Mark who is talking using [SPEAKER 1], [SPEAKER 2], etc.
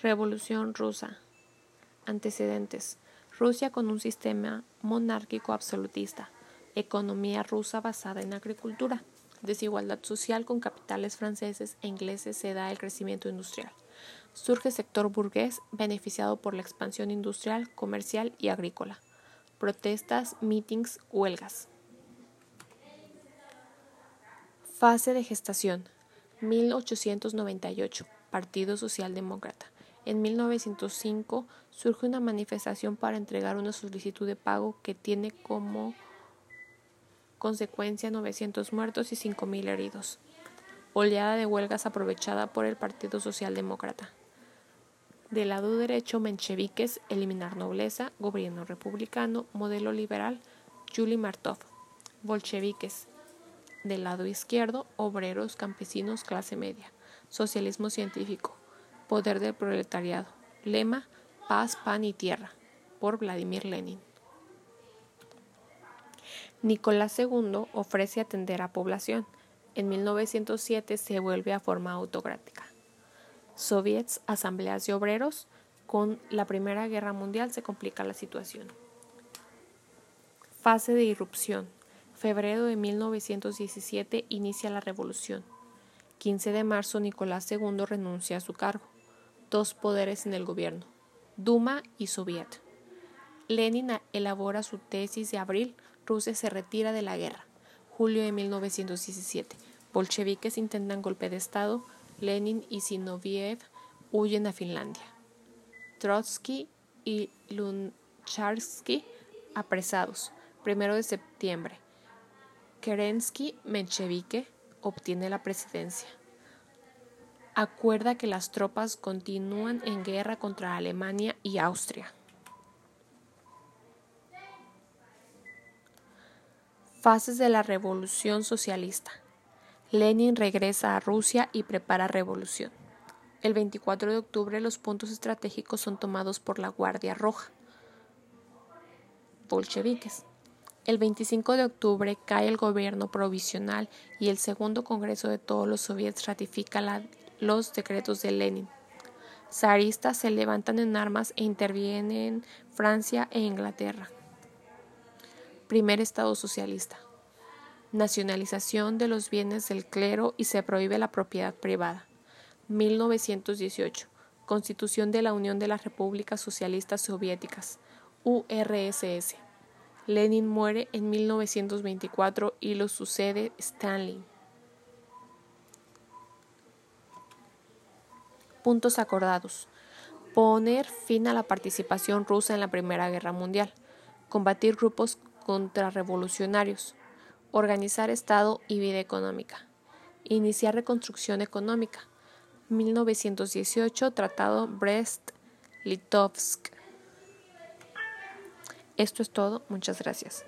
[SPEAKER 1] Revolución rusa. Antecedentes. Rusia con un sistema monárquico absolutista. Economía rusa basada en agricultura. Desigualdad social con capitales franceses e ingleses se da el crecimiento industrial. Surge sector burgués beneficiado por la expansión industrial, comercial y agrícola. Protestas, mítings, huelgas. Fase de gestación. 1898. Partido Socialdemócrata. En 1905 surge una manifestación para entregar una solicitud de pago que tiene como consecuencia 900 muertos y 5.000 heridos. Oleada de huelgas aprovechada por el Partido Socialdemócrata. Del lado derecho, mencheviques, eliminar nobleza, gobierno republicano, modelo liberal, Yuli Martov. Bolcheviques. Del lado izquierdo, obreros, campesinos, clase media. Socialismo científico. Poder del proletariado. Lema, paz, pan y tierra. Por Vladimir Lenin. Nicolás II ofrece atender a población. En 1907 se vuelve a forma autocrática. Soviets, asambleas de obreros. Con la Primera Guerra Mundial se complica la situación. Fase de irrupción. Febrero de 1917 inicia la revolución. 15 de marzo Nicolás II renuncia a su cargo dos poderes en el gobierno, Duma y Soviet. Lenin elabora su tesis de abril, Rusia se retira de la guerra, julio de 1917. Bolcheviques intentan golpe de Estado, Lenin y Zinoviev huyen a Finlandia. Trotsky y Luncharski apresados, primero de septiembre. Kerensky Menchevique obtiene la presidencia acuerda que las tropas continúan en guerra contra Alemania y Austria. Fases de la Revolución Socialista. Lenin regresa a Rusia y prepara revolución. El 24 de octubre los puntos estratégicos son tomados por la Guardia Roja, bolcheviques. El 25 de octubre cae el gobierno provisional y el segundo Congreso de todos los soviets ratifica la los decretos de Lenin. Zaristas se levantan en armas e intervienen Francia e Inglaterra. Primer Estado socialista. Nacionalización de los bienes del clero y se prohíbe la propiedad privada. 1918. Constitución de la Unión de las Repúblicas Socialistas Soviéticas, URSS. Lenin muere en 1924 y lo sucede Stalin. Puntos acordados. Poner fin a la participación rusa en la Primera Guerra Mundial. Combatir grupos contrarrevolucionarios. Organizar Estado y vida económica. Iniciar reconstrucción económica. 1918 Tratado Brest-Litovsk. Esto es todo. Muchas gracias.